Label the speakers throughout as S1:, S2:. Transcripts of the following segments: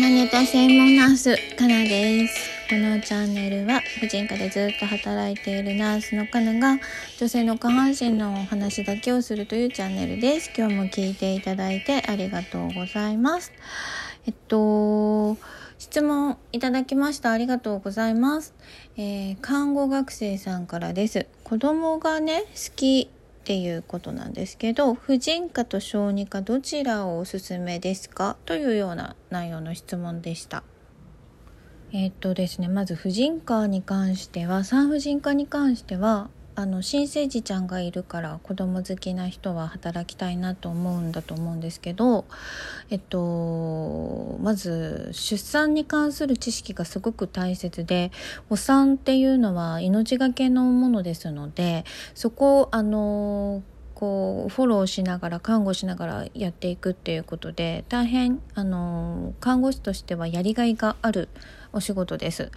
S1: ネタ専門ナースかなです。このチャンネルは婦人科でずっと働いているナースのかなが女性の下半身のお話だけをするというチャンネルです。今日も聞いていただいてありがとうございます。えっと質問いただきました。ありがとうございます、えー、看護学生さんからです。子供がね好きっていうことなんですけど婦人科と小児科どちらをおすすめですか？というような内容の質問でした。えー、っとですねまず婦人科に関しては産婦人科に関してはあの新生児ちゃんがいるから子供好きな人は働きたいなと思うんだと思うんですけど、えっと、まず出産に関する知識がすごく大切でお産っていうのは命がけのものですのでそこをあのこうフォローしながら看護しながらやっていくっていうことで大変あの看護師としてはやりがいがあるお仕事です。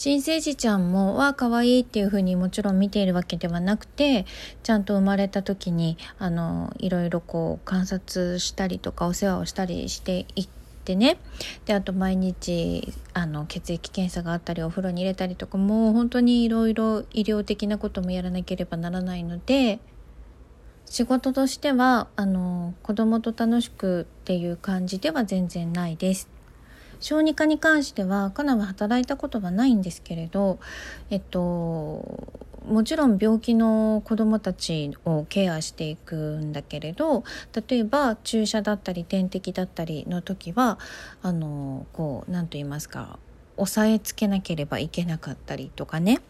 S1: 新生児ちゃんも、わあ、可愛いっていう風にもちろん見ているわけではなくて、ちゃんと生まれた時に、あの、いろいろこう観察したりとかお世話をしたりしていって、ねであと毎日あの血液検査があったりお風呂に入れたりとかもう本当にいろいろ医療的なこともやらなければならないので仕事としてはあの子供と楽しくっていう感じでは全然ないです。小児科に関してはカナは働いたことはないんですけれど、えっと、もちろん病気の子どもたちをケアしていくんだけれど例えば注射だったり点滴だったりの時はあのこう何と言いますか押さえつけなければいけなかったりとかね。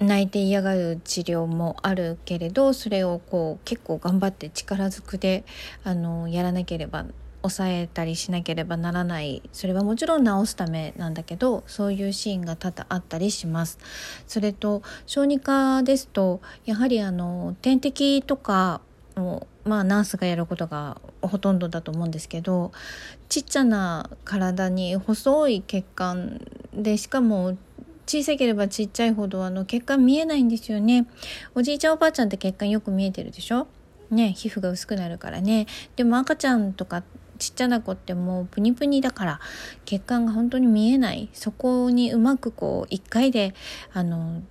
S1: 泣いて嫌がる治療もあるけれどそれをこう結構頑張って力ずくであのやらなければ抑えたりしなければならない。それはもちろん治すためなんだけどそういうシーンが多々あったりします。それと小児科ですとやはりあの点滴とかをまあナースがやることがほとんどだと思うんですけどちっちゃな体に細い血管でしかも小さければちっちゃいほどあの血管見えないんですよね。おじいちゃんおばあちゃんって血管よく見えてるでしょ？ね皮膚が薄くなるからね。でも赤ちゃんとかちっちゃな子ってもうプニプニだから血管が本当に見えない。そこにうまくこう1回であの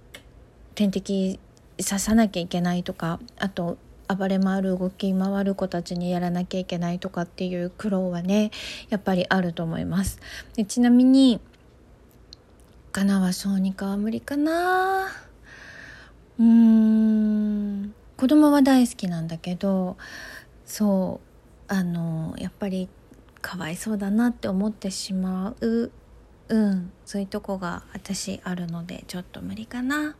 S1: 点滴刺さなきゃいけないとかあと暴れ回る動き回る子たちにやらなきゃいけないとかっていう苦労はねやっぱりあると思います。でちなみにかなは小児科は無理かな。うーん。子供は大好きなんだけどそう。あのやっぱりかわいそうだなって思ってしまううんそういうとこが私あるのでちょっと無理かな。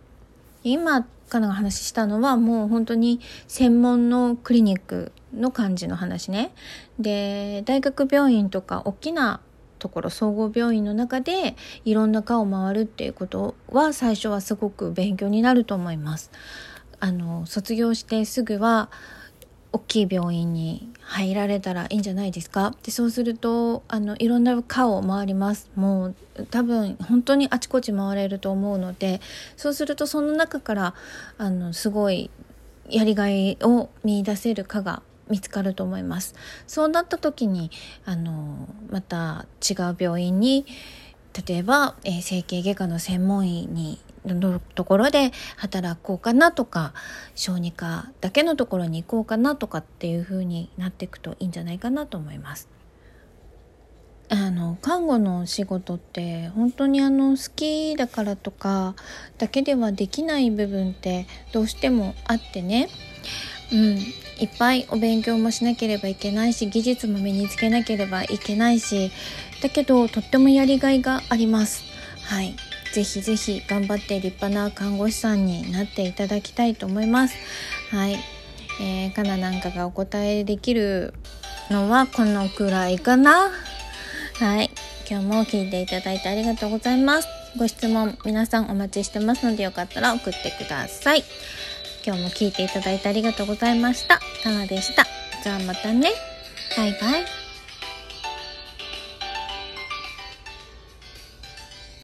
S1: 今かの話したのはもう本当に専門のクリニックの感じの話ね。で大学病院とか大きなところ総合病院の中でいろんな科を回るっていうことは最初はすごく勉強になると思います。あの卒業してすぐは大きい病院に入られたらいいんじゃないですか？でそうするとあのいろんな科を回ります。もう多分本当にあちこち回れると思うのでそうするとその中からあのすごいやりがいを見出せる科が見つかると思います。そうなった時にあのまた違う病院に例えば、えー、整形外科の専門医にのところで働こうかなとか小児科だけのところに行こうかなとかっていう風になっていくといいんじゃないかなと思います。あの看護の仕事って本当にあの好きだからとかだけではできない部分ってどうしてもあってね、うん、いっぱいお勉強もしなければいけないし技術も身につけなければいけないしだけどとってもやりがいがあります。はいぜひぜひ頑張って立派な看護師さんになっていただきたいと思います。はい。えー、かななんかがお答えできるのはこのくらいかな。はい。今日も聞いていただいてありがとうございます。ご質問皆さんお待ちしてますのでよかったら送ってください。今日も聞いていただいてありがとうございました。かなでした。じゃあまたね。バイバイ。